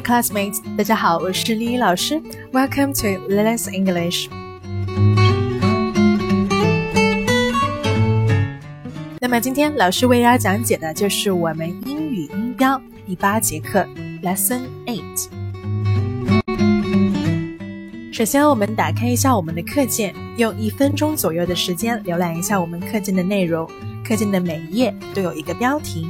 Classmates，大家好，我是丽丽老师。Welcome to Lily's English。那么今天老师为大家讲解的就是我们英语音标第八节课 Lesson Eight。首先，我们打开一下我们的课件，用一分钟左右的时间浏览一下我们课件的内容。课件的每一页都有一个标题。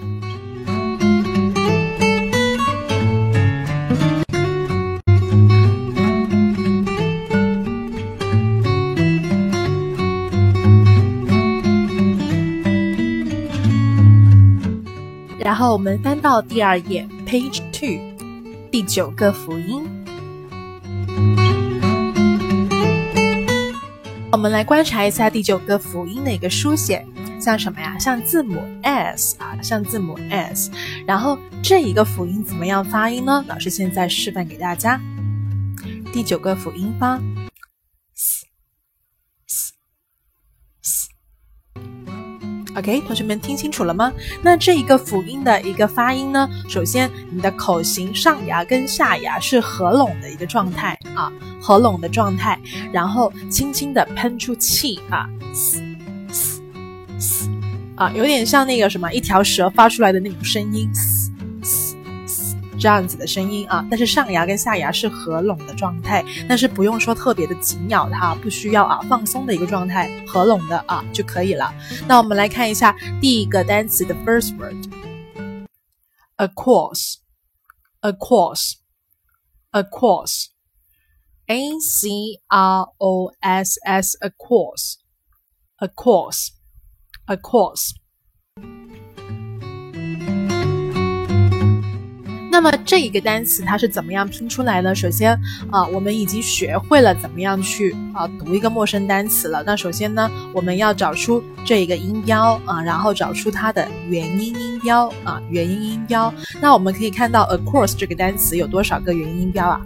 后我们翻到第二页，Page Two，第九个辅音。我们来观察一下第九个辅音的一个书写，像什么呀？像字母 S 啊，像字母 S。然后这一个辅音怎么样发音呢？老师现在示范给大家。第九个辅音发。OK，同学们听清楚了吗？那这一个辅音的一个发音呢？首先，你的口型上牙跟下牙是合拢的一个状态啊，合拢的状态，然后轻轻的喷出气啊，嘶嘶嘶啊，有点像那个什么一条蛇发出来的那种声音。这样子的声音啊，但是上牙跟下牙是合拢的状态，但是不用说特别的紧咬它，不需要啊，放松的一个状态，合拢的啊就可以了。那我们来看一下第一个单词的 first word，across，across，across，a c r o s s，across，across，across。那么这一个单词它是怎么样拼出来呢？首先啊，我们已经学会了怎么样去啊读一个陌生单词了。那首先呢，我们要找出这一个音标啊，然后找出它的元音音标啊，元音音标。那我们可以看到，across 这个单词有多少个元音音标啊？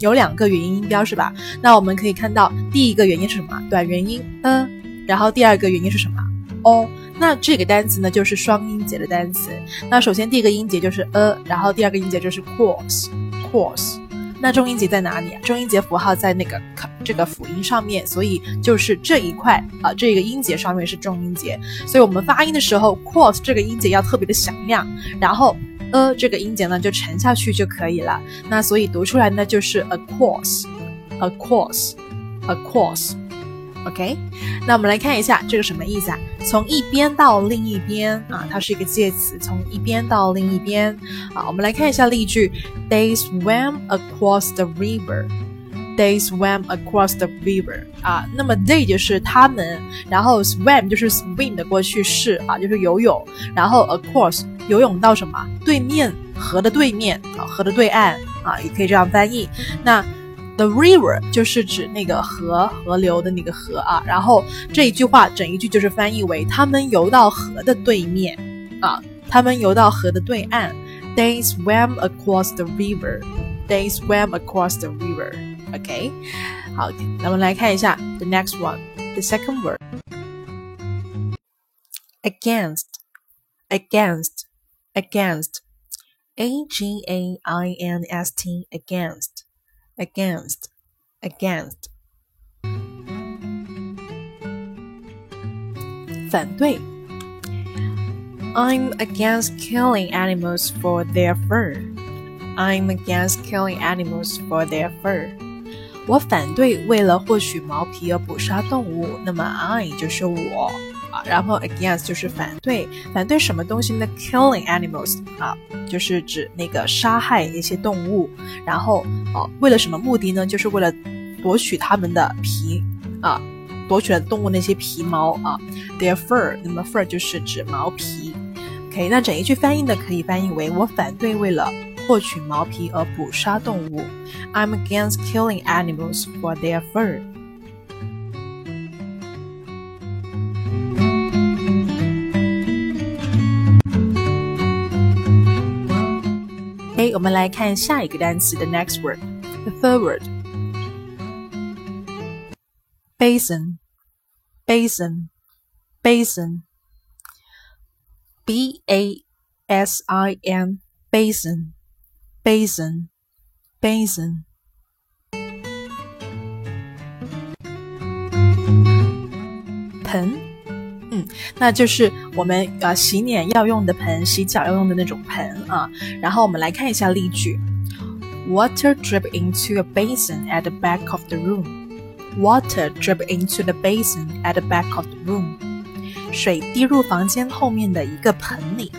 有两个元音音标是吧？那我们可以看到第一个元音是什么？短元音嗯然后第二个元音是什么？o。那这个单词呢，就是双音节的单词。那首先第一个音节就是 a，然后第二个音节就是 course，course。那重音节在哪里？重音节符号在那个这个辅音上面，所以就是这一块啊，这个音节上面是重音节。所以我们发音的时候，course 这个音节要特别的响亮，然后 a 这个音节呢就沉下去就可以了。那所以读出来呢就是 a course，a course，a course。OK，那我们来看一下这个什么意思啊？从一边到另一边啊，它是一个介词，从一边到另一边啊。我们来看一下例句：They swam across the river. They swam across the river. 啊，那么 they 就是他们，然后 swam 就是 swim 的过去式啊，就是游泳，然后 across 游泳到什么对面河的对面啊，河的对岸啊，也可以这样翻译。那 The river 就是指那个河河流的那个河啊，然后这一句话整一句就是翻译为他们游到河的对面啊，他们游到河的对岸。They swam across the river. They swam across the river. OK，好，那我们来看一下 the next one, the second word. Against, against, against. A G A I N S T against against against 反对 I'm against killing animals for their fur. I'm against killing animals for their fur. 我反对为了获取毛皮而捕杀动物。那么 I 就是我。 啊，然后 against 就是反对，反对什么东西呢？Killing animals 啊，就是指那个杀害那些动物，然后哦，为了什么目的呢？就是为了夺取它们的皮啊，夺取了动物那些皮毛啊，their fur，那么 fur 就是指毛皮。OK，那整一句翻译呢，可以翻译为我反对为了获取毛皮而捕杀动物。I'm against killing animals for their fur. 我们来看下一个单词的 next word，the third word，basin，basin，basin，b a s i n basin，basin。 basin。盆， 嗯，那就是我们呃洗脸要用的盆，洗脚要用的那种盆啊。然后我们来看一下例句：Water drip into a basin at the back of the room. Water drip into the basin at the back of the room. 水滴入房间后面的一个盆里。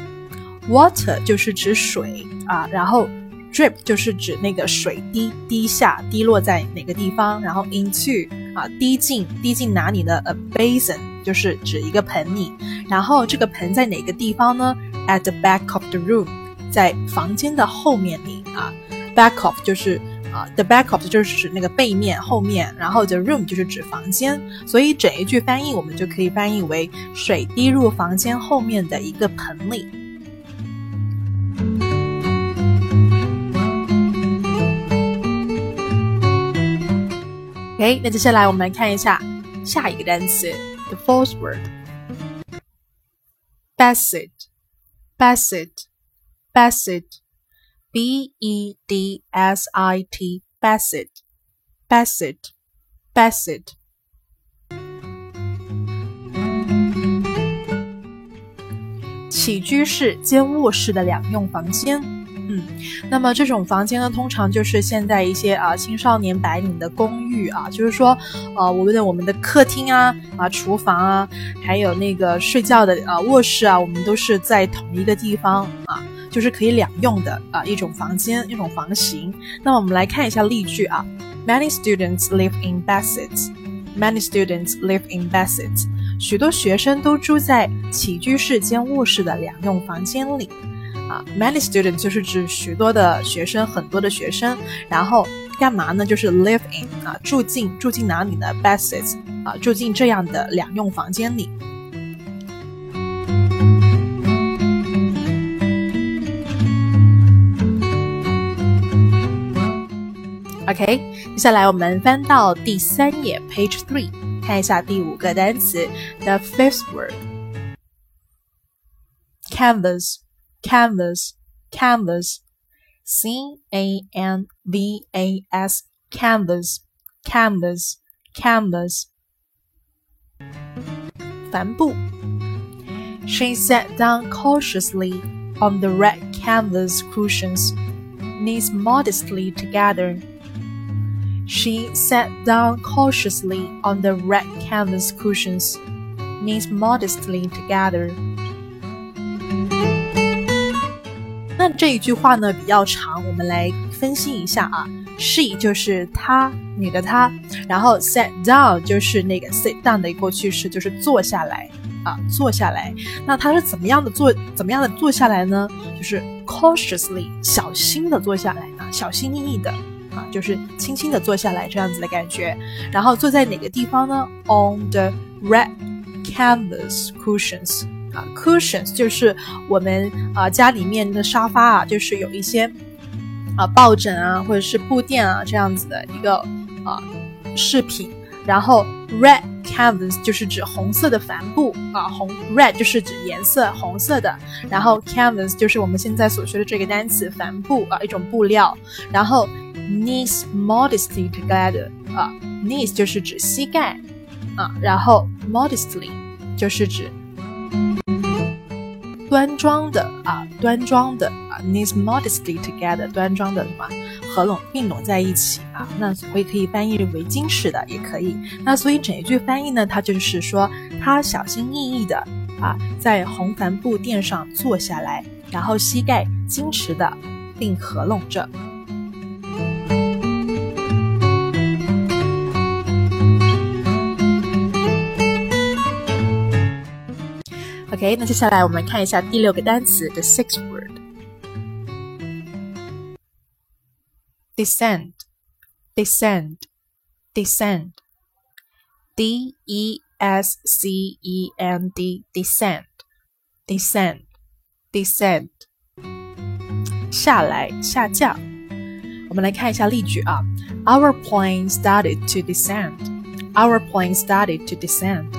Water 就是指水啊，然后 drip 就是指那个水滴滴下滴落在哪个地方，然后 into 啊滴进滴进哪里的 a basin 就是指一个盆里，然后这个盆在哪个地方呢？At the back of the room，在房间的后面里啊，back of 就是啊 the back of 就是指那个背面后面，然后 the room 就是指房间，所以整一句翻译我们就可以翻译为水滴入房间后面的一个盆里。OK，那接下来我们来看一下下一个单词。，the fourth word，basset，basset，basset，b e d s i t，basset，basset，basset。起居室兼卧室的两用房间。 嗯，那么这种房间呢，通常就是现在一些啊青少年白领的公寓啊，就是说，呃，我们的我们的客厅啊、啊厨房啊，还有那个睡觉的啊卧室啊，我们都是在同一个地方啊，就是可以两用的啊一种房间、一种房型。那么我们来看一下例句啊，Many students live in bassets. Many students live in bassets. 许多学生都住在起居室兼卧室的两用房间里。啊，many students 就是指许多的学生，很多的学生，然后干嘛呢？就是 live in 啊，住进住进哪里呢？Bases 啊，住进这样的两用房间里。OK，接下来我们翻到第三页，Page Three，看一下第五个单词，the fifth word，canvas。Canvas, canvas, C A N V A S, canvas, canvas, canvas. 帆布 She sat down cautiously on the red canvas cushions, knees modestly together. She sat down cautiously on the red canvas cushions, knees modestly together. 那这一句话呢比较长，我们来分析一下啊。She 就是她，女的她，然后 sat down 就是那个 sit down 的过去式，就是坐下来啊，坐下来。那她是怎么样的坐，怎么样的坐下来呢？就是 cautiously 小心的坐下来啊，小心翼翼的啊，就是轻轻的坐下来这样子的感觉。然后坐在哪个地方呢？On the red canvas cushions。啊，cushions 就是我们啊家里面的沙发啊，就是有一些啊抱枕啊或者是布垫啊这样子的一个啊饰品。然后 red canvas 就是指红色的帆布啊，红 red 就是指颜色红色的。然后 canvas 就是我们现在所学的这个单词帆布啊，一种布料。然后 knees modestly together 啊，knees 就是指膝盖啊，然后 modestly 就是指。端庄的啊，端庄的啊，knees modestly together，端庄的什么合拢并拢在一起啊，那我也可以翻译为矜持的，也可以。那所以整一句翻译呢，它就是说他小心翼翼的啊，在红帆布垫上坐下来，然后膝盖矜持的并合拢着。OK，那接下来我们看一下第六个单词，the sixth word，descend，descend，descend，D E S C E N D，descend，descend，descend，下来，下降。我们来看一下例句啊，Our plane started to descend. Our plane started to descend.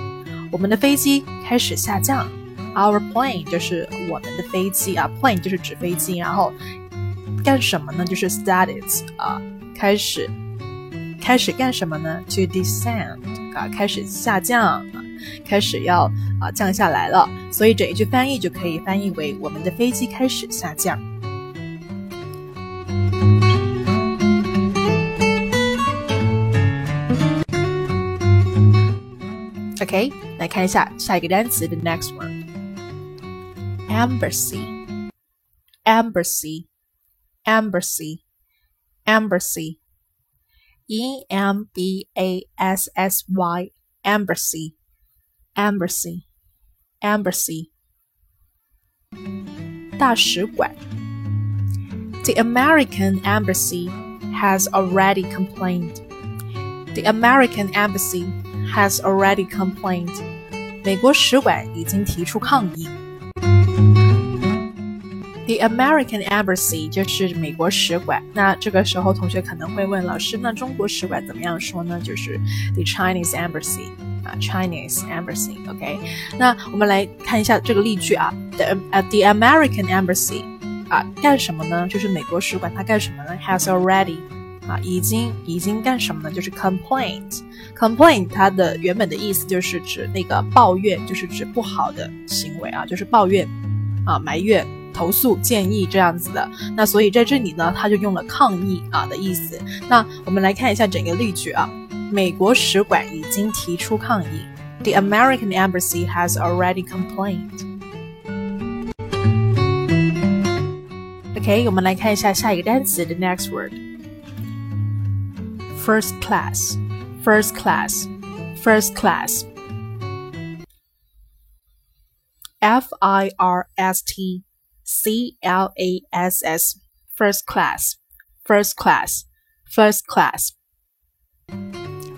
我们的飞机开始下降。 Our plane 就是我们的飞机啊，plane 就是指飞机，然后干什么呢？就是 started 啊，开始开始干什么呢？To descend 啊，开始下降啊，开始要啊降下来了。所以这一句翻译就可以翻译为我们的飞机开始下降。OK，来看一下下一个单词，the next one one，embassy，embassy，embassy，embassy，e m b a s s y，embassy，embassy，embassy，大使馆。The American embassy has already complained. The American embassy has already complained. 美国使馆已经提出抗议。 The American embassy 就是美国使馆。那这个时候，同学可能会问老师，那中国使馆怎么样说呢？就是 the Chinese embassy 啊，Chinese embassy。OK，那我们来看一下这个例句啊，the 呃 the American embassy 啊干什么呢？就是美国使馆它干什么呢？Has already 啊，已经已经干什么呢？就是 complaint，complaint 它的原本的意思就是指那个抱怨，就是指不好的行为啊，就是抱怨啊、埋怨、投诉、建议这样子的。那所以在这里呢，他就用了抗议啊的意思。那我们来看一下整个例句啊，美国使馆已经提出抗议，The American embassy has already complained。OK，我们来看一下下一个单词，the next word。first class, first class, first class. F I R S T C L A S S, first class, first class, first class.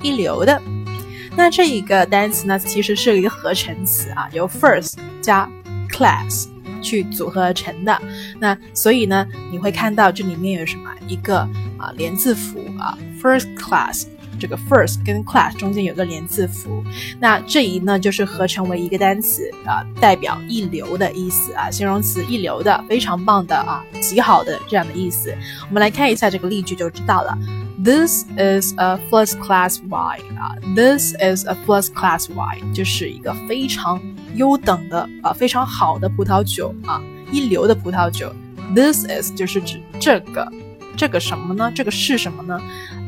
一流的。那这一个单词呢，其实是一个合成词啊，由 first 加 class 去组合而成的。那所以呢，你会看到这里面有什么一个啊连字符啊，first class，这个 first 跟 class 中间有个连字符。那这一呢就是合成为一个单词啊，代表一流的意思啊，形容词一流的，非常棒的啊，极好的这样的意思。我们来看一下这个例句就知道了。This is a first class wine 啊，This is a first class wine，就是一个非常优等的啊，非常好的葡萄酒啊，一流的葡萄酒。This is 就是指这个，这个什么呢？这个是什么呢？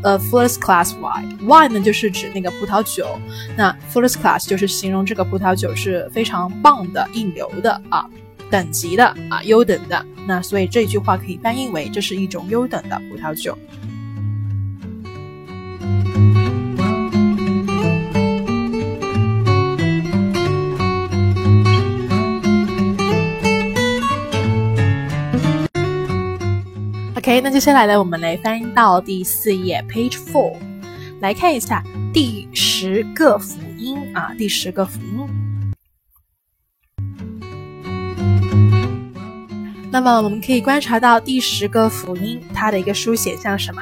呃，first class wine，wine 呢就是指那个葡萄酒，那 first class 就是形容这个葡萄酒是非常棒的、一流的啊，等级的啊，优等的。那所以这句话可以翻译为这是一种优等的葡萄酒。OK，那接下来呢，我们来翻到第四页，Page Four，来看一下第十个辅音啊，第十个辅音。那么我们可以观察到第十个辅音，它的一个书写像什么？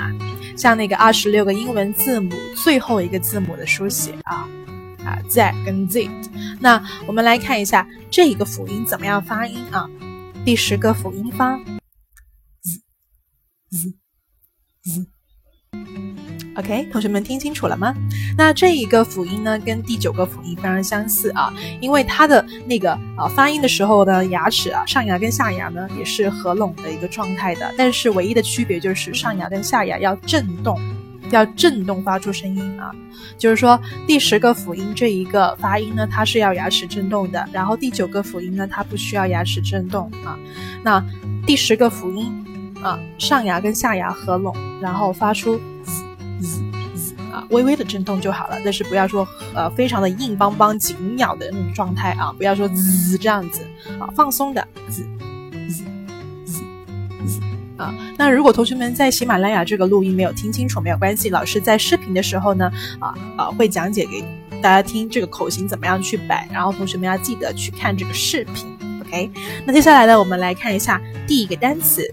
像那个二十六个英文字母最后一个字母的书写啊啊，Z 跟 Z。那我们来看一下这一个辅音怎么样发音啊？第十个辅音发。OK，同学们听清楚了吗？那这一个辅音呢，跟第九个辅音非常相似啊，因为它的那个啊发音的时候呢，牙齿啊上牙跟下牙呢也是合拢的一个状态的，但是唯一的区别就是上牙跟下牙要震动，要震动发出声音啊。就是说第十个辅音这一个发音呢，它是要牙齿震动的，然后第九个辅音呢，它不需要牙齿震动啊。那第十个辅音。啊，上牙跟下牙合拢，然后发出滋滋滋啊，微微的震动就好了。但是不要说呃非常的硬邦邦、紧咬的那种状态啊，不要说滋这样子啊，放松的滋滋滋滋啊。那如果同学们在喜马拉雅这个录音没有听清楚，没有关系，老师在视频的时候呢，啊啊会讲解给大家听这个口型怎么样去摆，然后同学们要记得去看这个视频。OK，那接下来呢，我们来看一下第一个单词。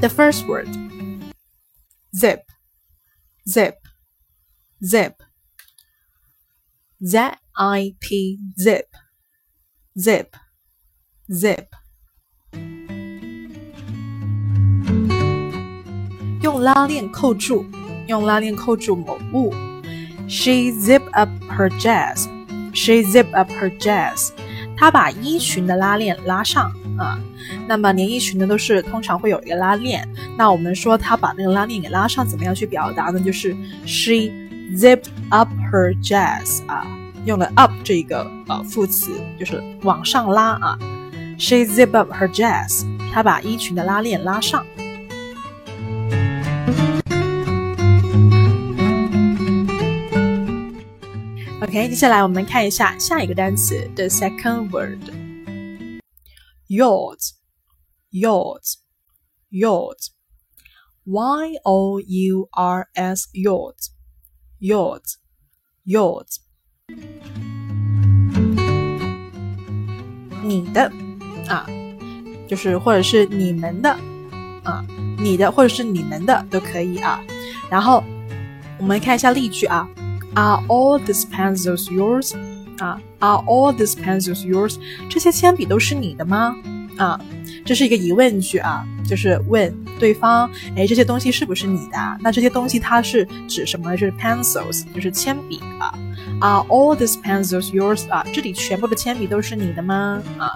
The first word zip, zip, zip, Z I P, zip, zip，zip。用拉链扣住，用拉链扣住某物。She zipped up her dress. She zipped up her dress. 她把衣裙的拉链拉上啊。那么连衣裙呢，都是通常会有一个拉链。那我们说她把那个拉链给拉上，怎么样去表达呢？就是 she zipped up her dress 啊，用了 up 这个呃副词，就是往上拉啊。She zipped up her dress. 她把衣裙的拉链拉上。OK，接下来我们看一下下一个单词，the second word，yours，yours，yours，y o u r s，yours，yours，yours，你的啊，就是或者是你们的啊，你的或者是你们的都可以啊。然后我们看一下例句啊。Are all these pencils yours？啊，Are all these pencils yours？这些铅笔都是你的吗？啊，这是一个疑问句啊，就是问对方，哎，这些东西是不是你的？那这些东西它是指什么？就是 pencils，就是铅笔啊。Are all these pencils yours？啊，这里全部的铅笔都是你的吗？啊，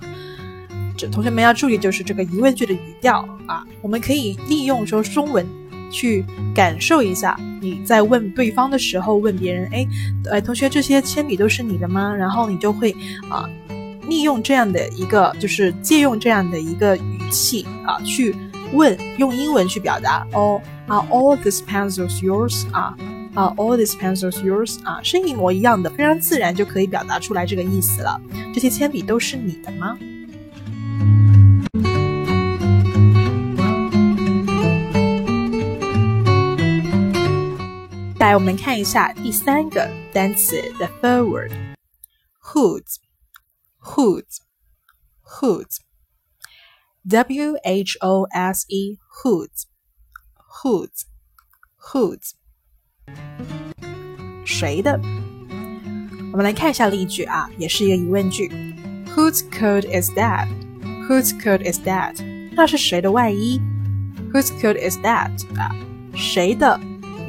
这同学们要注意，就是这个疑问句的语调啊，我们可以利用说中文。去感受一下，你在问对方的时候问别人，哎，哎，同学，这些铅笔都是你的吗？然后你就会啊，利用这样的一个，就是借用这样的一个语气啊，去问，用英文去表达。哦，Are all these pencils yours？啊啊，all these pencils yours？啊，是一模一样的，非常自然就可以表达出来这个意思了。这些铅笔都是你的吗？来，我们看一下第三个单词，the third word，hoods，hoods，hoods，w h o s e，hoods，hoods，hoods，谁的？我们来看一下例句啊，也是一个疑问句，Whose coat is that？Whose coat is that？那是谁的外衣？Whose coat is that？啊，谁的？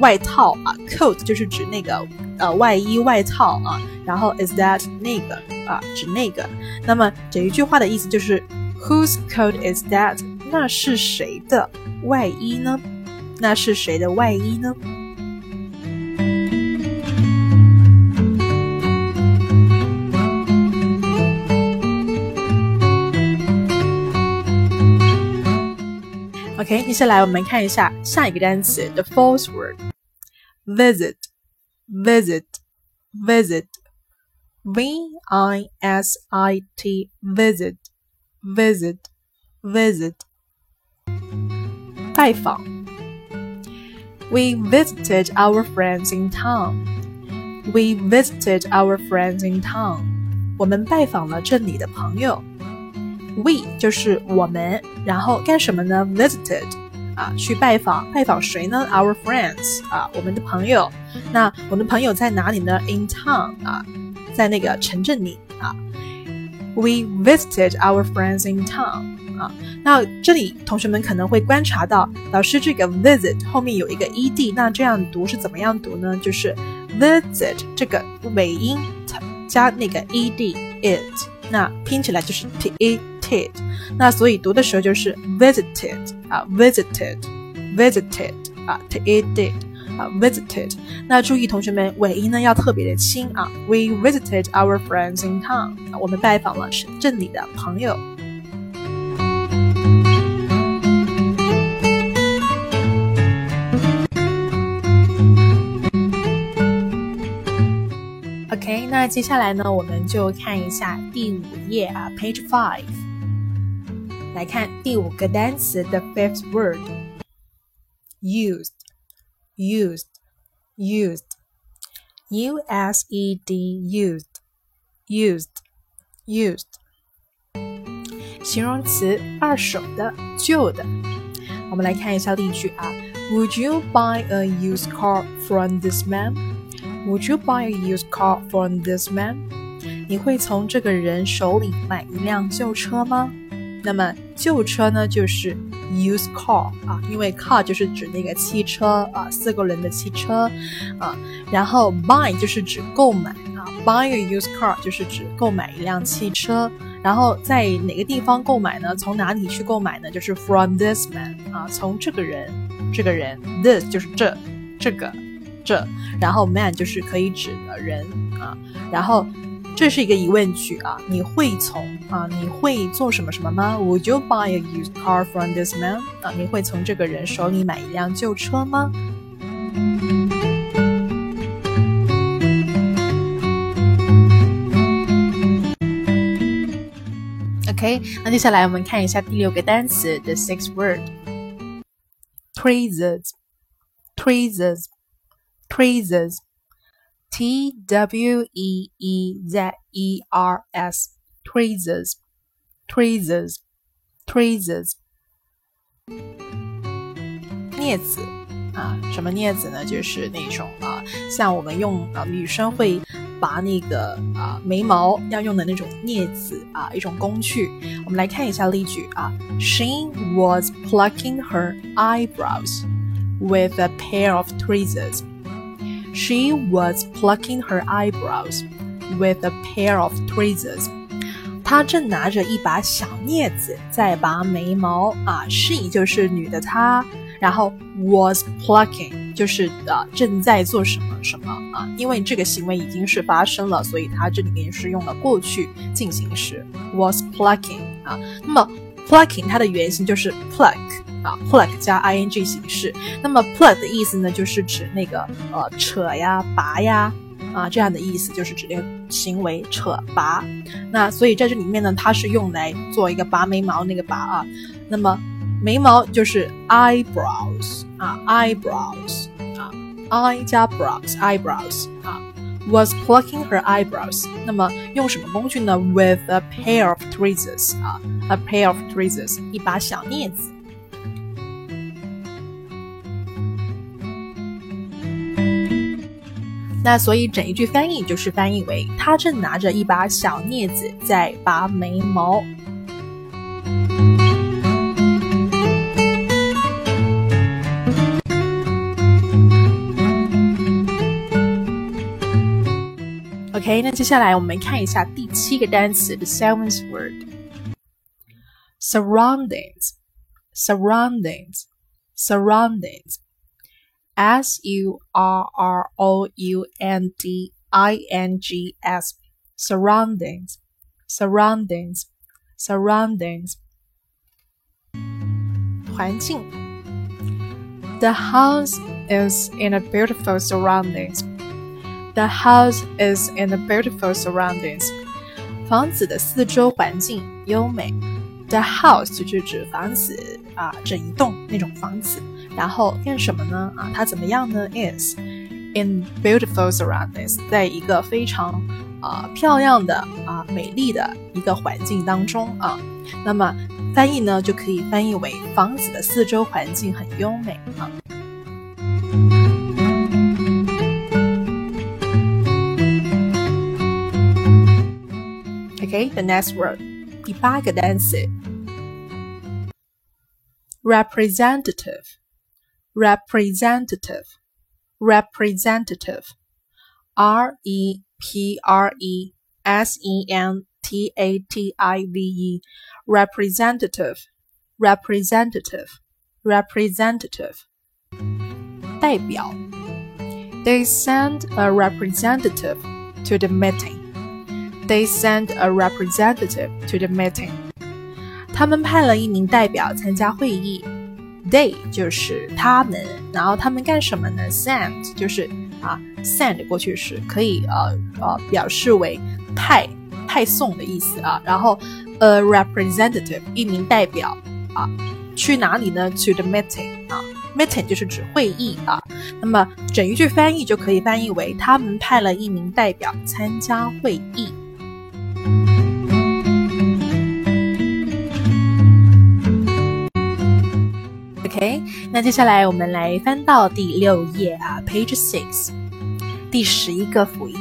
外套啊，coat 就是指那个呃外衣外套啊，然后 is that 那个啊指那个，那么这一句话的意思就是 whose coat is that？那是谁的外衣呢？那是谁的外衣呢 ？OK，接下来我们看一下下一个单词，the false word。visit, visit, visit. V I S I T, visit, visit, visit. 拜访 We visited our friends in town. We visited our friends in town. 我们拜访了镇里的朋友。 We 就是我们，然后干什么呢？Visited 啊，去拜访拜访谁呢？Our friends 啊，我们的朋友。那我们的朋友在哪里呢？In town 啊，在那个城镇里啊。We visited our friends in town 啊。那这里同学们可能会观察到，老师这个 visit 后面有一个 ed，那这样读是怎么样读呢？就是 visit 这个尾音加那个 ed it，那拼起来就是 t i t。那所以读的时候就是 visited 啊，visited，visited 啊，to it did 啊，visited。那注意同学们尾音呢要特别的轻啊。We visited our friends in town。我们拜访了镇里的朋友。OK，那接下来呢，我们就看一下第五页啊，Page Five。 来看第五个单词，the fifth word，used，used，used，u s e d used，used，used，形容词，二手的，旧的。我们来看一下例句啊，Would you buy a used car from this man？Would you buy a used car from this man？ 你会从这个人手里买一辆旧车吗？那么 旧车呢，就是 used car 啊，因为 car 就是指那个汽车啊，四个人的汽车啊。然后 buy 就是指购买啊，buy a used car 就是指购买一辆汽车。然后在哪个地方购买呢？从哪里去购买呢？就是 from this man 啊，从这个人，这个人，this 就是这，这个，这，然后 man 就是可以指的人啊。然后这是一个疑问句啊，你会从啊，你会做什么什么吗？Would you buy a used car from this man？啊，你会从这个人手里买一辆旧车吗？OK，那接下来我们看一下第六个单词，the sixth word，traces，traces，traces word，tweezers，tweezers，tweezers，T W E E Z E R S，tweezers，tweezers，tweezers，镊子啊，什么镊子呢？就是那种啊，像我们用啊，女生会。拔那个啊眉毛要用的那种镊子啊，一种工具。我们来看一下例句啊，She was plucking her eyebrows with a pair of tweezers. She was plucking her eyebrows with a pair of tweezers. 她正拿着一把小镊子在拔眉毛啊，She 就是女的她，然后 was plucking。就是呃正在做什么什么啊？因为这个行为已经是发生了，所以它这里面是用了过去进行时，was plucking 啊。那么 plucking 它的原型就是 pluck 啊，pluck 加 ing 形式。那么 pluck 的意思呢，就是指那个呃扯呀、拔呀啊这样的意思，就是指那个行为扯拔。那所以在这里面呢，它是用来做一个拔眉毛那个拔啊。那么眉毛就是 eyebrows 啊，eyebrows 啊，eye 加 brows eyebrows 啊，was plucking her eyebrows。那么用什么工具呢？With a pair of tweezers 啊，a pair of tweezers，一把小镊子。那所以整一句翻译就是翻译为他正拿着一把小镊子在拔眉毛。Ok 那接下来我们看一下第七个单词 the seventh word surroundings surroundings surroundings word，surroundings，surroundings，surroundings，S U R R O U N D I N G S，surroundings，surroundings，surroundings，环境。The house is in a beautiful surroundings. The house is in a beautiful surroundings. 房子的四周环境优美。The house 就是指房子啊，整一栋那种房子。 然后干什么呢？啊，它怎么样呢？Is in beautiful surroundings，在一个非常啊漂亮的啊美丽的一个环境当中啊。那么翻译呢，就可以翻译为房子的四周环境很优美啊。OK，the next word，第八个单词，representative, representative, R E P R E S E N T A T I V E, representative, representative, representative，代表。They send a representative to the meeting. They sent a representative to the meeting. 他们派了一名代表参加会议。 They 就是他们，然后他们干什么呢？Send 就是啊，send 过去式可以呃呃表示为派派送的意思啊。然后 a representative 一名代表啊，去哪里呢？To the meeting 啊，meeting 就是指会议啊。那么整一句翻译就可以翻译为他们派了一名代表参加会议。那接下来我们来翻到第六页啊 page six 第十一个辅音。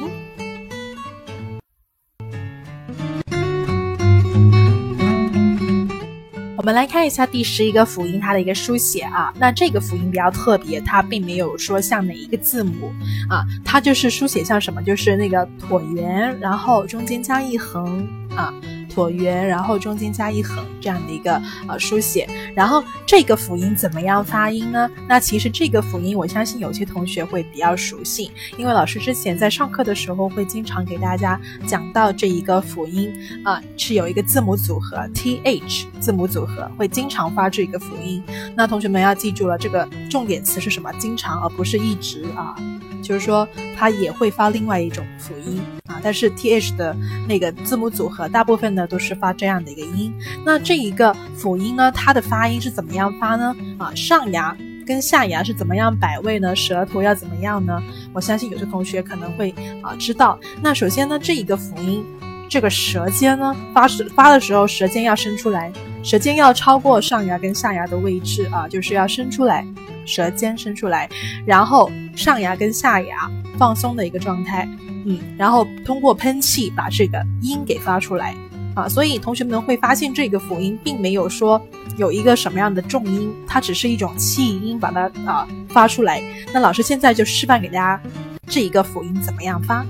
我们来看一下第十一个辅音它的一个书写啊那这个辅音比较特别它并没有说像哪一个字母啊它就是书写像什么就是那个椭圆然后中间加一横啊椭圆，然后中间加一横，这样的一个呃书写。然后这个辅音怎么样发音呢？那其实这个辅音，我相信有些同学会比较熟悉，因为老师之前在上课的时候会经常给大家讲到这一个辅音啊，是有一个字母组合 th 字母组合，会经常发这个辅音。那同学们要记住了，这个重点词是什么？经常，而不是一直啊。就是说，它也会发另外一种辅音啊，但是 T H 的那个字母组合，大部分呢都是发这样的一个音。那这一个辅音呢，它的发音是怎么样发呢？啊，上牙跟下牙是怎么样摆位呢？舌头要怎么样呢？我相信有些同学可能会啊知道。那首先呢，这一个辅音，这个舌尖呢发时发的时候，舌尖要伸出来，舌尖要超过上牙跟下牙的位置啊，就是要伸出来。舌尖伸出来，然后上牙跟下牙放松的一个状态，嗯，然后通过喷气把这个音给发出来啊。所以同学们会发现这个辅音并没有说有一个什么样的重音，它只是一种气音把它啊发出来。那老师现在就示范给大家这一个辅音怎么样发。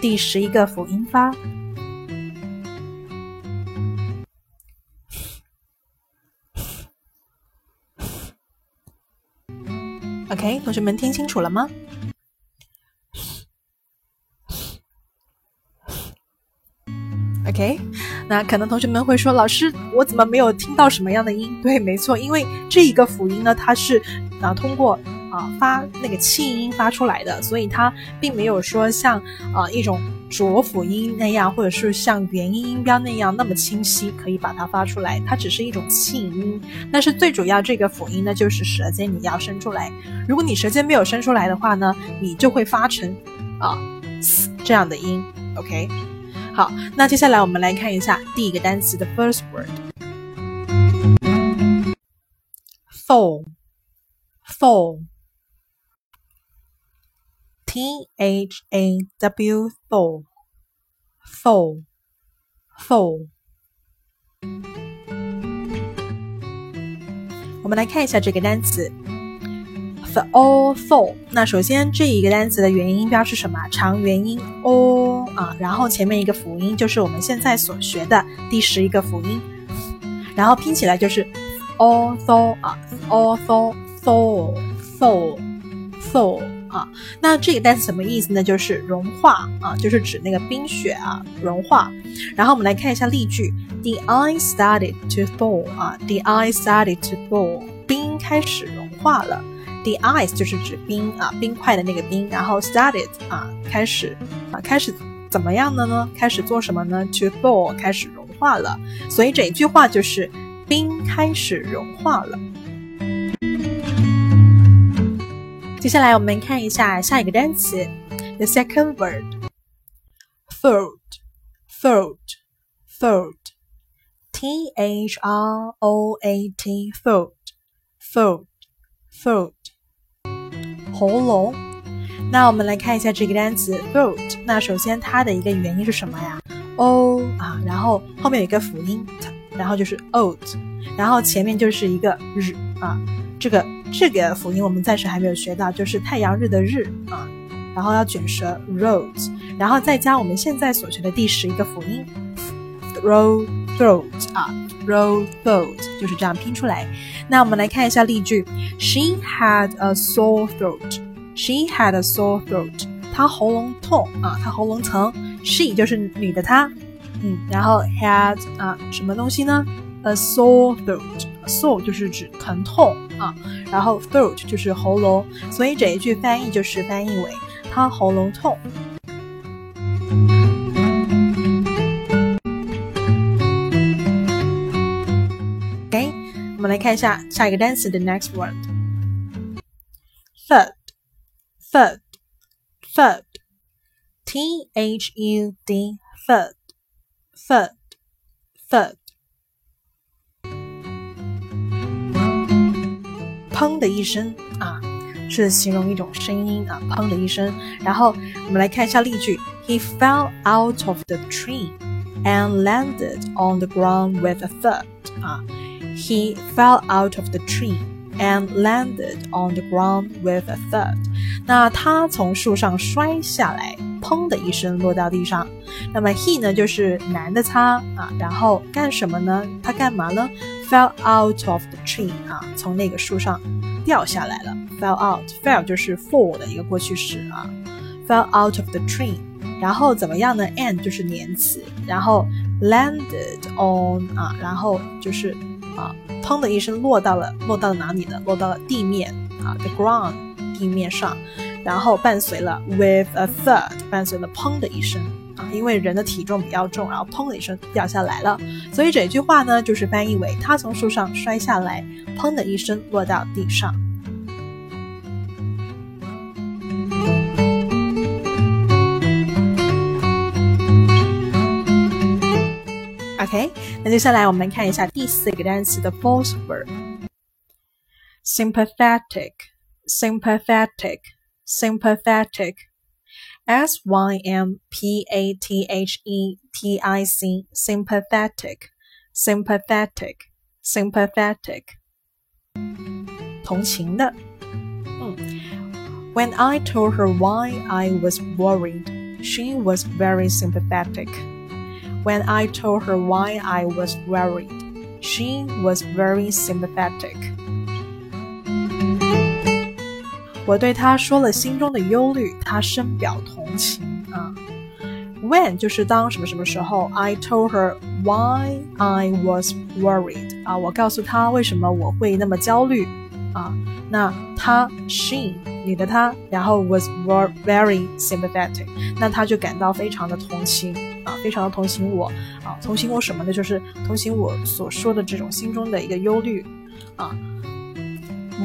第十一个辅音发。OK，同学们听清楚了吗？OK，那可能同学们会说，老师，我怎么没有听到什么样的音？对，没错，因为这一个辅音呢，它是啊通过。啊，发那个气音发出来的，所以它并没有说像啊一种浊辅音那样，或者是像元音音标那样那么清晰，可以把它发出来。它只是一种气音，但是最主要这个辅音呢，就是舌尖你要伸出来。如果你舌尖没有伸出来的话呢，你就会发成啊这样的音。OK，好，那接下来我们来看一下第一个单词的 first word，fall，fall。T H A W fall fall fall。我们来看一下这个单词，fall fall。那首先这一个单词的元音标是什么？长元音 o 啊，然后前面一个辅音就是我们现在所学的第十一个辅音，然后拼起来就是 all fall 啊，all fall fall fall fall。啊，那这个单词什么意思呢？就是融化啊，就是指那个冰雪啊融化。然后我们来看一下例句：The ice started to thaw 啊，The ice started to thaw，冰开始融化了。The ice 就是指冰啊，冰块的那个冰。然后 started 啊，开始啊，开始怎么样的呢？开始做什么呢？To thaw，开始融化了。所以整句话就是冰开始融化了。接下来我们看一下下一个单词，the second word，throat，throat，throat，t h r o a t，throat，throat，throat，喉咙。那我们来看一下这个单词 throat。那首先它的一个元音是什么呀？o 啊，然后后面有一个辅音，然后就是 oat，然后前面就是一个日啊。这个这个辅音我们暂时还没有学到，就是太阳日的日啊，然后要卷舌 rose，然后再加我们现在所学的第十一个辅音 throat throat 啊 throat throat 就是这样拼出来。那我们来看一下例句：She had a sore throat. She had a sore throat. 她喉咙痛啊，她喉咙疼。She 就是女的她，嗯，然后 had 啊什么东西呢？A sore throat. Sore 就是指疼痛啊，然后 throat 就是喉咙，所以这一句翻译就是翻译为他喉咙痛。OK，我们来看一下下一个单词的 next word，third，third，third，T H U D，third，third，third。砰的一声啊，是形容一种声音啊，砰的一声。然后我们来看一下例句：He fell out of the tree and landed on the ground with a thud。 啊，He fell out of the tree and landed on the ground with a thud。那他从树上摔下来， 砰的一声落到地上。那么 he 呢，就是男的他啊，然后干什么呢？他干嘛呢？Fell out of the tree 啊，从那个树上掉下来了。Fell out，fell 就是 fall 的一个过去式啊。Fell out of the tree，然后怎么样呢？and 就是连词，然后 landed on 啊，然后就是啊，砰的一声落到了落到了哪里呢？落到了地面啊，the ground 地面上，然后伴随了 with a thud，伴随了砰的一声。啊，因为人的体重比较重，然后砰的一声掉下来了，所以这句话呢就是翻译为他从树上摔下来，砰的一声落到地上。OK，那接下来我们看一下第四个单词的 false verb sympathetic sympathetic word，sympathetic，sympathetic，sympathetic。S Y M P A T H E T I C sympathetic sympathetic sympathetic 同情的。嗯，When I told her why I was worried, she was very sympathetic. When I told her why I was worried, she was very sympathetic. 我对她说了心中的忧虑，她深表同情啊。When 就是当什么什么时候，I told her why I was worried 啊，我告诉她为什么我会那么焦虑啊。那她 she 你的她，然后 was very sympathetic，那她就感到非常的同情。啊，非常的同情我啊，同情我什么呢？就是同情我所说的这种心中的一个忧虑啊。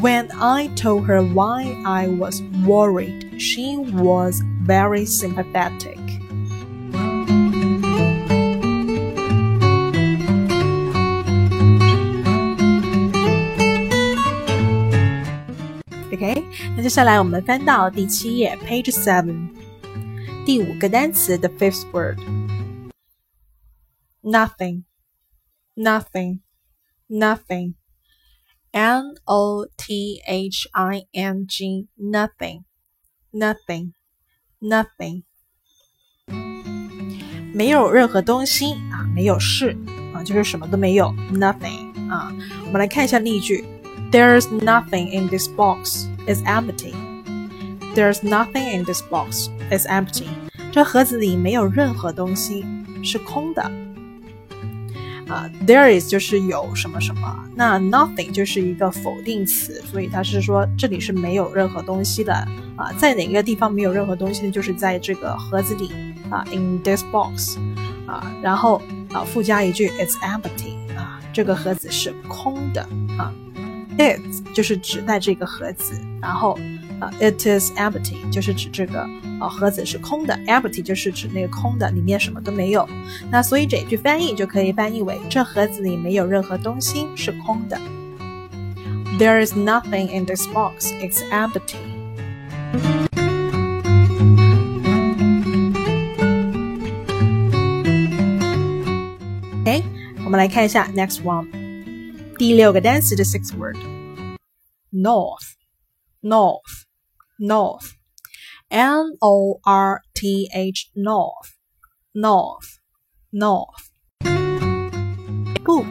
When I told her why I was worried, she was very sympathetic. OK，那接下来我们翻到第七页，Page Seven，第五个单词，the fifth word。 nothing, nothing, nothing. N O T H I N G, nothing, nothing, nothing. 没有任何东西啊，没有事啊，就是什么都没有，nothing 啊。我们来看一下例句：There's nothing in this box. It's empty. There's nothing in this box. It's empty. 这盒子里没有任何东西，是空的。 啊，there is 就是有什么什么，那 nothing 就是一个否定词，所以它是说这里是没有任何东西的啊，在哪个地方没有任何东西呢？就是在这个盒子里啊，in this box 啊，然后啊附加一句 it's empty 啊，这个盒子是空的啊，it 就是指代这个盒子，然后。啊，it is empty，就是指这个啊盒子是空的，empty 就是指那个空的，里面什么都没有。那所以这句翻译就可以翻译为这盒子里没有任何东西，是空的。There is nothing in this box. It's empty. OK，我们来看一下 next one，第六个单词的 sixth word，north，north。 north, N O R T H north, north, north。部，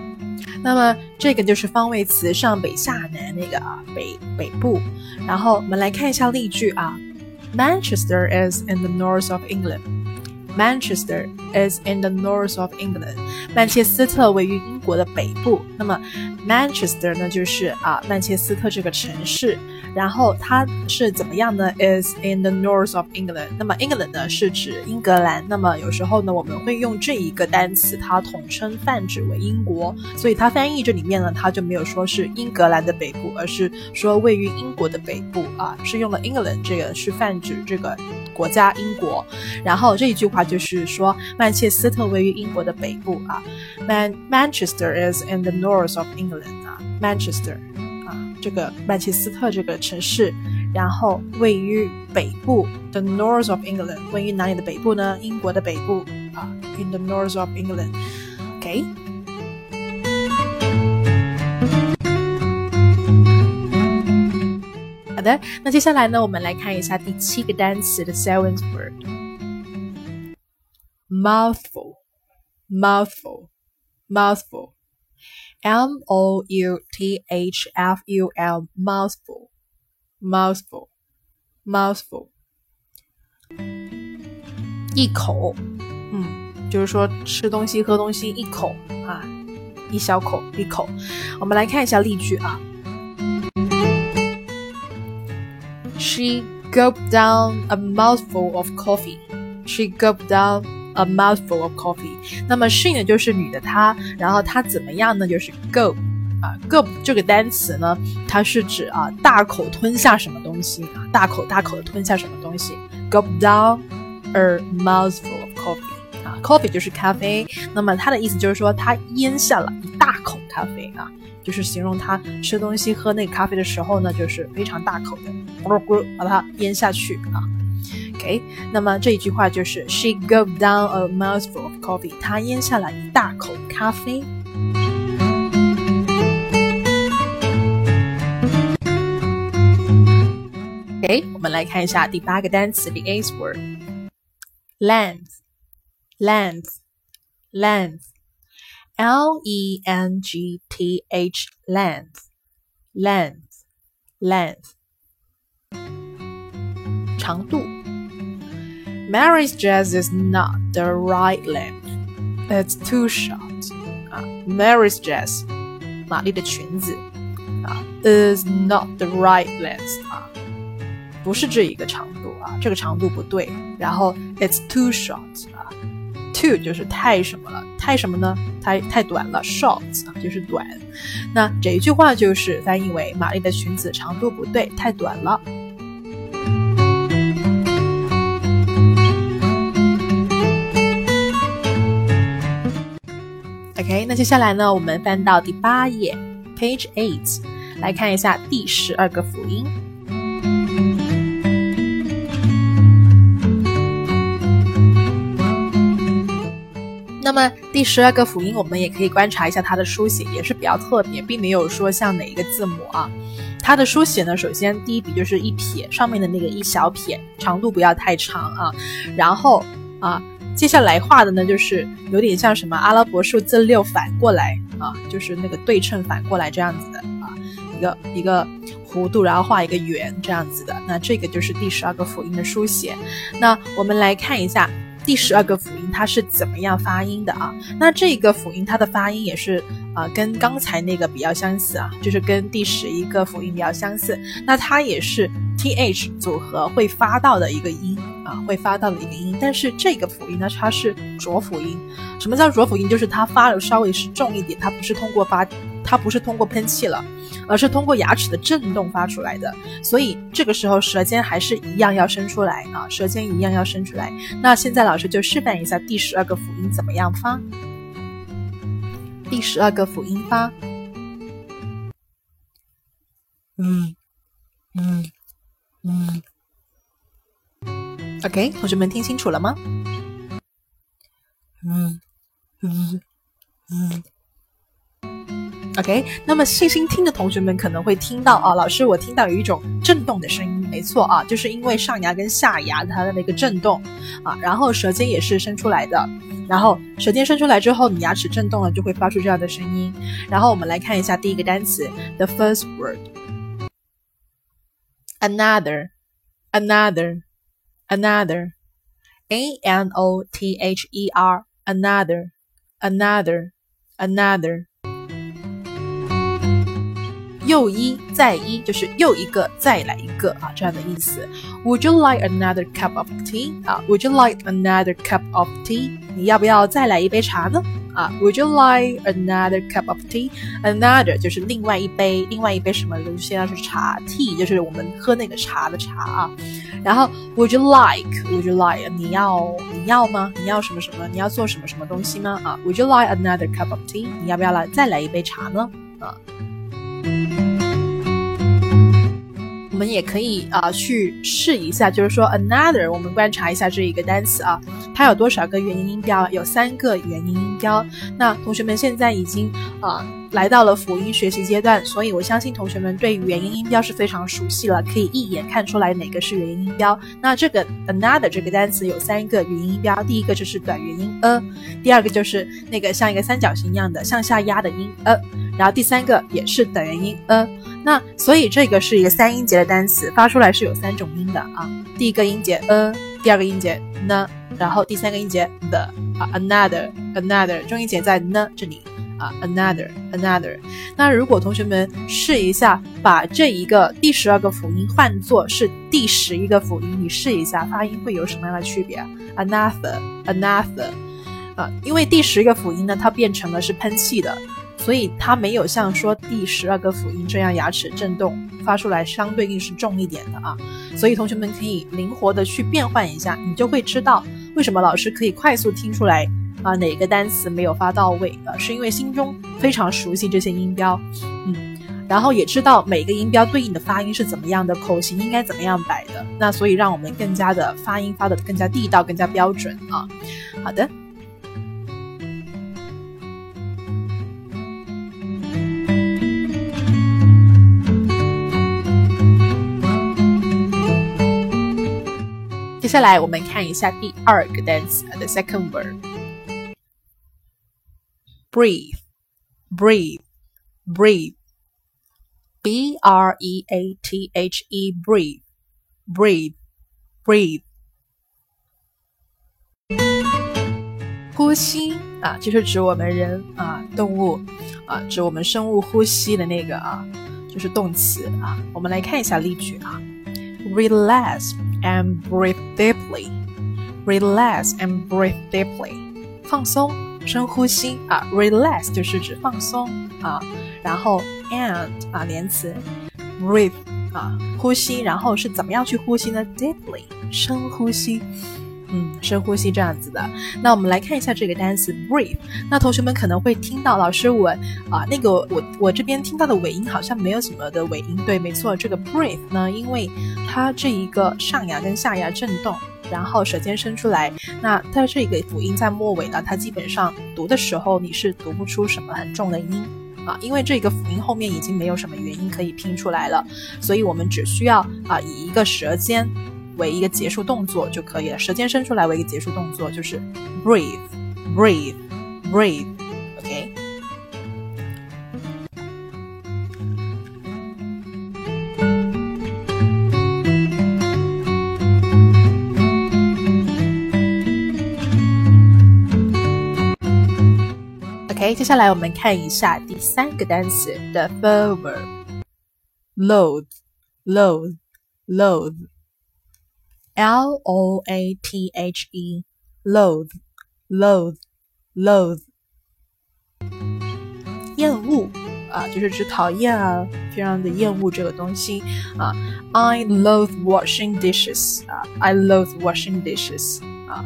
那么这个就是方位词上北下南那个啊，北北部。然后我们来看一下例句啊，Manchester is in the north of England. Manchester is in the north of England. 曼彻斯特位于英国的北部。那么 Manchester 呢，就是啊曼彻斯特这个城市。 然后它是怎么样呢？Is in the north of England。那么 England 呢是指英格兰。那么有时候呢我们会用这一个单词，它统称泛指为英国。所以它翻译这里面呢，它就没有说是英格兰的北部，而是说位于英国的北部啊，是用了 England 这个是泛指这个国家英国。然后这一句话就是说曼彻斯特位于英国的北部啊，Man Manchester is in the north of England 啊，Manchester。这个曼彻斯特这个城市，然后位于北部，the north of England，位于哪里的北部呢？英国的北部啊，in the north of England。OK。好的，那接下来呢，我们来看一下第七个单词的 seventh word，mouthful，mouthful，mouthful。Mouthful, mouthful, mouthful. word，mouthful，mouthful，mouthful，m o u t h f u l，mouthful，mouthful，mouthful，一口，嗯，就是说吃东西、喝东西一口啊，一小口，一口。我们来看一下例句啊。She gulped down a mouthful of coffee. She gulped down a mouthful of coffee. 那么 she 呢就是女的她，然后她怎么样呢？就是 gulp 啊，gulp 这个单词呢，它是指啊大口吞下什么东西啊，大口大口的吞下什么东西。Gulp down a mouthful of coffee 啊，coffee 就是咖啡，那么它的意思就是说她咽下了一大口咖啡啊。就是形容他吃东西喝那个咖啡的时候呢，就是非常大口的，咕噜咕噜把它咽下去啊。OK，那么这一句话就是 She gulped down a mouthful of coffee。她咽下了一大口咖啡。OK，我们来看一下第八个单词，the eighth word，length，length，length。L E N G T H length length length 长度。 Mary's dress is not the right length. It's too short. 啊，Mary's dress，玛丽的裙子啊，is not the right length 啊，不是这一个长度啊，这个长度不对。然后 it's too short 啊。too 就是太什么了，太什么呢？太太短了，short 啊就是短。那这一句话就是翻译为玛丽的裙子长度不对，太短了。OK，那接下来呢，我们翻到第八页，Page Eight，来看一下第十二个辅音。那么第十二个辅音，我们也可以观察一下它的书写，也是比较特别，并没有说像哪一个字母啊。它的书写呢，首先第一笔就是一撇，上面的那个一小撇，长度不要太长啊。然后啊，接下来画的呢，就是有点像什么阿拉伯数字六反过来啊，就是那个对称反过来这样子的啊，一个一个弧度，然后画一个圆这样子的。那这个就是第十二个辅音的书写。那我们来看一下。第十二个辅音它是怎么样发音的啊？那这个辅音它的发音也是啊，跟刚才那个比较相似啊，就是跟第十一个辅音比较相似。那它也是 th 组合会发到的一个音啊，会发到的一个音。但是这个辅音呢，它是浊辅音。什么叫浊辅音？就是它发的稍微是重一点，它不是通过发，它不是通过喷气了。而是通过牙齿的震动发出来的，所以这个时候舌尖还是一样要伸出来啊，舌尖一样要伸出来。那现在老师就示范一下第十二个辅音怎么样发。第十二个辅音发，嗯嗯嗯，OK，同学们听清楚了吗？嗯嗯嗯。OK，那么细心听的同学们可能会听到啊，老师我听到有一种震动的声音，没错啊，就是因为上牙跟下牙它的那个震动啊，然后舌尖也是伸出来的，然后舌尖伸出来之后，你牙齿震动了就会发出这样的声音。然后我们来看一下第一个单词，the first word，another，another，another，a n o t h e r，another，another，another。又一再一，就是又一个再来一个啊，这样的意思。Would you like another cup of tea？啊，Would you like another cup of tea？你要不要再来一杯茶呢？ 啊，Would you like another cup of tea？Another 就是另外一杯，另外一杯什么？就现在是茶，tea 就是我们喝那个茶的茶啊。然后 Would you like？Would you like？你要你要吗？你要什么什么？你要做什么什么东西吗？啊，Would you like another cup of tea？你要不要来再来一杯茶呢？啊。我们也可以啊去试一下，就是说 another，我们观察一下这一个单词啊，它有多少个元音音标？有三个元音音标。那同学们现在已经啊来到了辅音学习阶段，所以我相信同学们对元音音标是非常熟悉了，可以一眼看出来哪个是元音音标。那这个 another 这个单词有三个元音音标，第一个就是短元音 a，第二个就是那个像一个三角形一样的向下压的音 a，然后第三个也是短元音 a。那所以这个是一个三音节的单词，发出来是有三种音的啊。第一个音节 a，第二个音节 n，然后第三个音节 the 啊 another another 重音节在 n 这里。啊，another another。那如果同学们试一下，把这一个第十二个辅音换作是第十一个辅音，你试一下发音会有什么样的区别？Another another。啊，因为第十一个辅音呢，它变成了是喷气的，所以它没有像说第十二个辅音这样牙齿震动发出来，相对应是重一点的啊。所以同学们可以灵活的去变换一下，你就会知道为什么老师可以快速听出来。啊，哪个单词没有发到位啊？是因为心中非常熟悉这些音标，嗯，然后也知道每个音标对应的发音是怎么样的，口型应该怎么样摆的，那所以让我们更加的发音发的更加地道，更加标准啊。好的，接下来我们看一下第二个单词，the second word。breathe, breathe, breathe. B R E A T H E, breathe, breathe, breathe. 呼吸啊，就是指我们人啊、动物啊，指我们生物呼吸的那个啊，就是动词啊。我们来看一下例句啊 ：Relax and breathe deeply. Relax and breathe deeply. 放松。深呼吸啊，relax 就是指放松啊，然后 and 啊连词，breathe 啊呼吸，然后是怎么样去呼吸呢？deeply 深呼吸， 嗯，深呼吸这样子的。那我们来看一下这个单词 breathe。那同学们可能会听到老师我啊那个我我这边听到的尾音好像没有什么的尾音，对，没错，这个 breathe 呢，因为它这一个上牙跟下牙震动。然后舌尖伸出来，那它这个辅音在末尾呢，它基本上读的时候你是读不出什么很重的音啊，因为这个辅音后面已经没有什么元音可以拼出来了，所以我们只需要啊以一个舌尖为一个结束动作就可以了，舌尖伸出来为一个结束动作就是 breathe，breathe，breathe，OK。OK，接下来我们看一下第三个单词的 verb，loathe，loathe，loathe，L O A T H E，loathe，loathe，loathe，厌恶啊，就是指讨厌啊，非常的厌恶这个东西啊。I loathe washing dishes 啊，I loathe washing dishes 啊，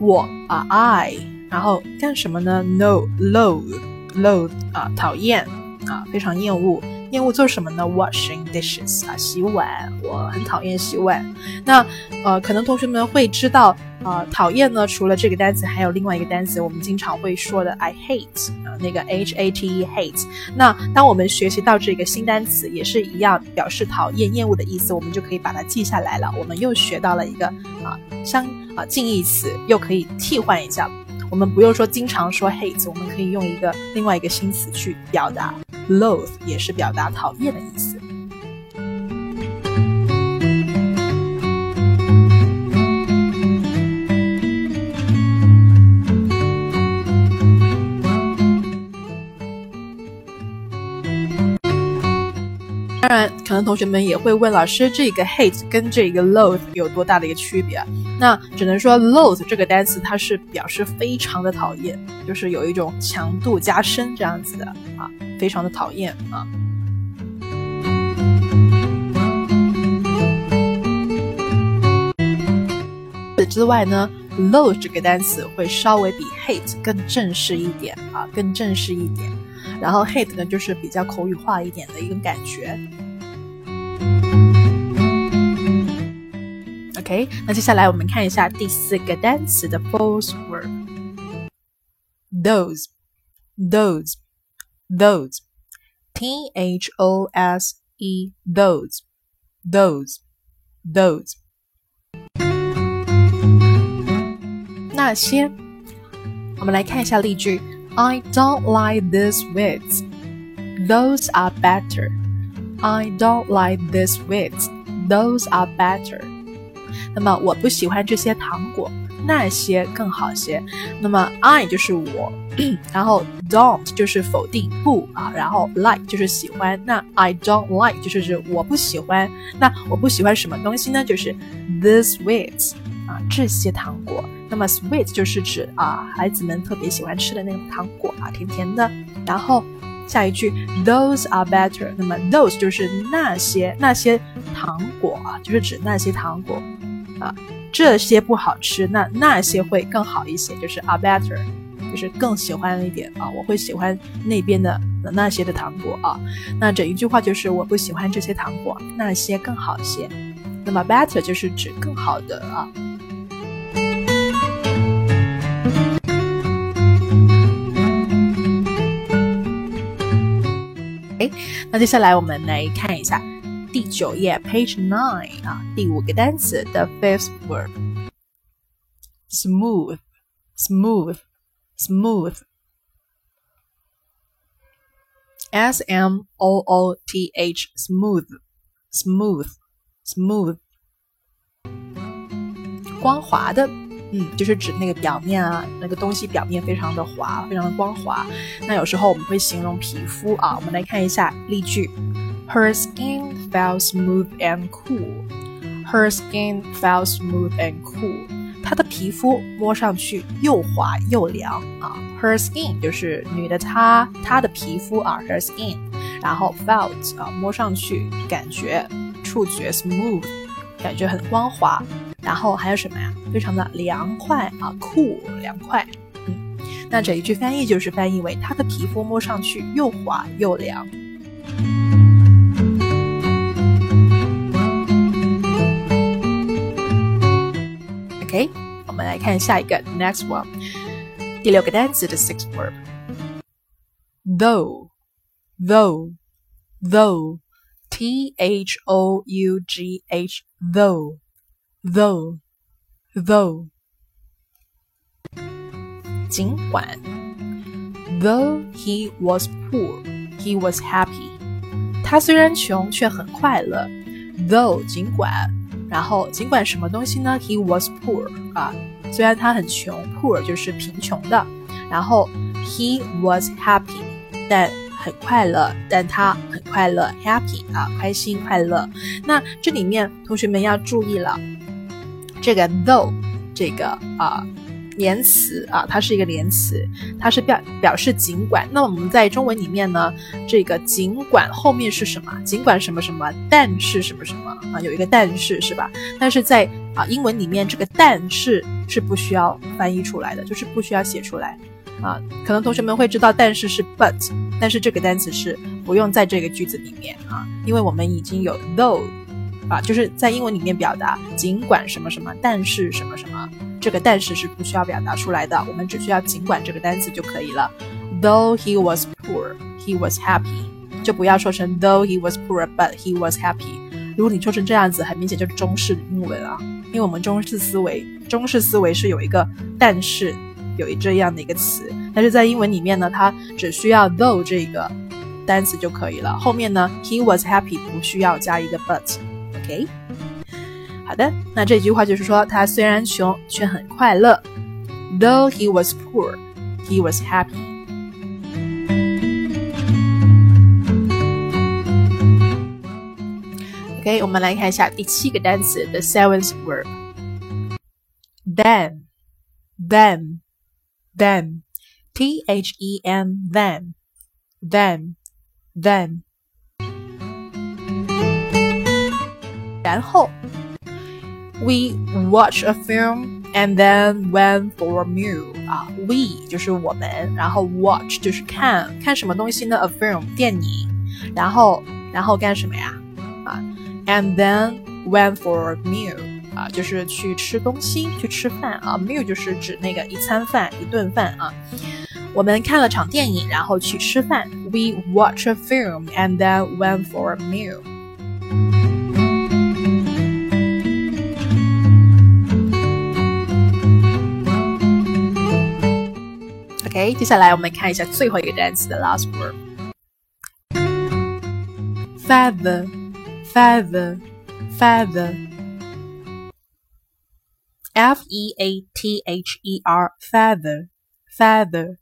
我啊，I。然后干什么呢？No, loathe, loathe 啊，讨厌啊，非常厌恶。 厌恶做什么呢？Washing dishes 啊，洗碗。我很讨厌洗碗。那呃，可能同学们会知道啊，讨厌呢，除了这个单词，还有另外一个单词，我们经常会说的，I hate 啊，那个 H A T E hate。那当我们学习到这个新单词，也是一样表示讨厌、厌恶的意思，我们就可以把它记下来了。我们又学到了一个啊相啊近义词，又可以替换一下。我们不用说经常说 hate，我们可以用一个另外一个新词去表达 loathe，也是表达讨厌的意思。当然，可能同学们也会问老师，这个 hate 跟这个 loathe 有多大的一个区别？那只能说 loathe 这个单词它是表示非常的讨厌，就是有一种强度加深这样子的啊，非常的讨厌啊。此之外呢，loathe 这个单词会稍微比 hate 更正式一点啊，更正式一点。然后 hate 呢，就是比较口语化一点的一个感觉。OK，那接下来我们看一下第四个单词的 fourth word，those，those。 those t h o s e those those those 那些，我们来看一下例句。 I don't like these sweets. Those are better. I don't like these sweets. Those are better. 那么我不喜欢这些糖果，那些更好些。那么 I 就是我，然后 don't 就是否定不啊，然后 like 就是喜欢。那 I don't like 就是指我不喜欢。那我不喜欢什么东西呢？就是 these sweets 啊，这些糖果。 那么 sweet 就是指啊孩子们特别喜欢吃的那种糖果啊，甜甜的。然后下一句 those are better，那么 those 就是那些那些糖果啊，就是指那些糖果啊，这些不好吃，那那些会更好一些，就是 are better，就是更喜欢一点啊，我会喜欢那边的那些的糖果啊。那整一句话就是我不喜欢这些糖果，那些更好些。那么 better 就是指更好的啊。那接下来我们来看一下第九页，page nine 啊，第五个单词，the fifth word，smooth，smooth，smooth，s m o o t h，smooth，smooth，smooth，光滑的。 嗯，就是指那个表面啊，那个东西表面非常的滑，非常的光滑。那有时候我们会形容皮肤啊，我们来看一下例句：Her skin felt smooth and cool. Her skin felt smooth and cool. 她的皮肤摸上去又滑又凉啊。Her skin 就是女的她，她的皮肤啊，her skin。然后 felt 啊，摸上去感觉触觉 smooth，感觉很光滑。然后还有什么呀？非常的凉快啊，酷，凉快。那这一句翻译就是翻译为他的皮肤摸上去又滑又凉。OK，我们来看下一个，next one。第六个单词的 sixth verb。though though though t h o u g h though。Though. 尽管 though he was poor, he was happy. 他虽然穷，却很快乐。though 尽管，然后尽管什么东西呢？He was poor 啊，虽然他很穷，poor 就是贫穷的。然后 he was happy，但很快乐，但他很快乐，happy 啊，开心快乐。那这里面同学们要注意了。这个 though 这个啊连词啊，它是一个连词，它是表表示尽管。那我们在中文里面呢，这个尽管后面是什么？尽管什么什么，但是什么什么啊？有一个但是是吧？但是在啊英文里面，这个但是是不需要翻译出来的，就是不需要写出来啊。可能同学们会知道，但是是 but，但是这个单词是不用在这个句子里面啊，因为我们已经有 though。啊，就是在英文里面表达，尽管什么什么，但是什么什么，这个但是是不需要表达出来的，我们只需要尽管这个单词就可以了。Though he was poor, he was happy，就不要说成 Though he was poor, but he was happy。如果你说成这样子，很明显就是中式英文啊，因为我们中式思维，中式思维是有一个但是有一这样的一个词，但是在英文里面呢，它只需要 though 这个单词就可以了，后面呢，he was happy 不需要加一个 but。OK，好的，那这句话就是说，他虽然穷，却很快乐。Though he was poor, he was happy. OK，我们来看一下第七个单词，the seventh verb. Then, then, then, T H E N, then, then, then. 然后，we watch a film and then went for a meal 啊，we 就是我们，然后 watch 就是看看什么东西呢？a film 电影，然后然后干什么呀？啊，and then went for a meal 啊，就是去吃东西，去吃饭啊，meal 就是指那个一餐饭，一顿饭啊。我们看了场电影，然后去吃饭。We watch a film and then went for a meal. OK，接下来我们看一下最后一个单词的 last word。Feather, feather, feather. F E A T H E R feather, feather,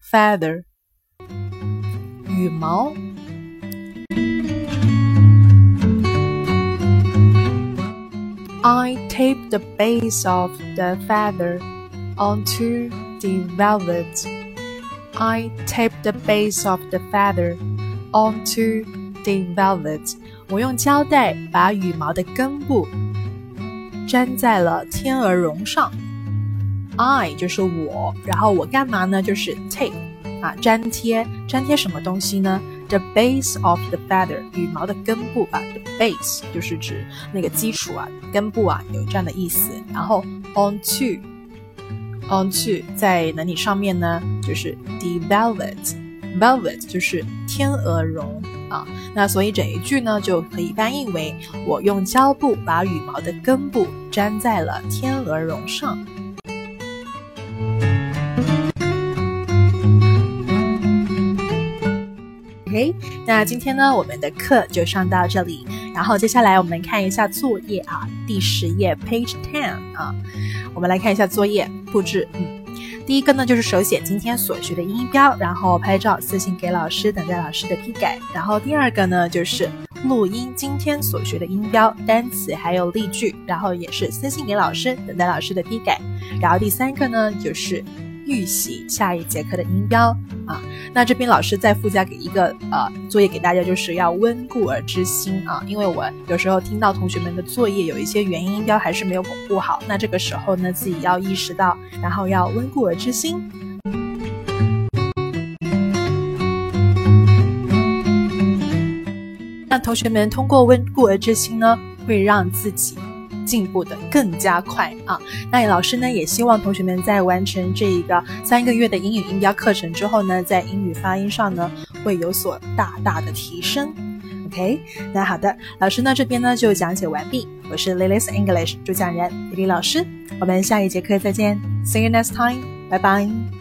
feather. 羽毛。I tape the base of the feather onto the velvet. I tape the base of the feather onto the velvet. 我用胶带把羽毛的根部粘在了天鹅绒上。I 就是我，然后我干嘛呢？就是 tape 啊，粘贴。粘贴什么东西呢？The base of the feather，羽毛的根部吧，the base 就是指那个基础啊，根部啊，有这样的意思。然后 onto onto 在哪里上面呢？就是 the velvet，velvet 就是天鹅绒啊。那所以整一句呢就可以翻译为我用胶布把羽毛的根部粘在了天鹅绒上。OK，那今天呢，我们的课就上到这里。然后接下来我们看一下作业啊，第十页 Page Ten 啊，我们来看一下作业布置。嗯，第一个呢就是手写今天所学的音标，然后拍照私信给老师，等待老师的批改。然后第二个呢就是录音今天所学的音标、单词还有例句，然后也是私信给老师，等待老师的批改。然后第三个呢就是。预习下一节课的音标啊，那这边老师再附加给一个呃作业给大家，就是要温故而知新啊，因为我有时候听到同学们的作业有一些元音音标还是没有巩固好，那这个时候呢自己要意识到，然后要温故而知新。那同学们通过温故而知新呢，会让自己。进步的更加快啊！那老师呢也希望同学们在完成这一个三个月的英语音标课程之后呢，在英语发音上呢会有所大大的提升。OK，那好的，老师呢这边呢就讲解完毕。我是 Lily's English 主讲人李丽老师，我们下一节课再见，See you next time，拜拜。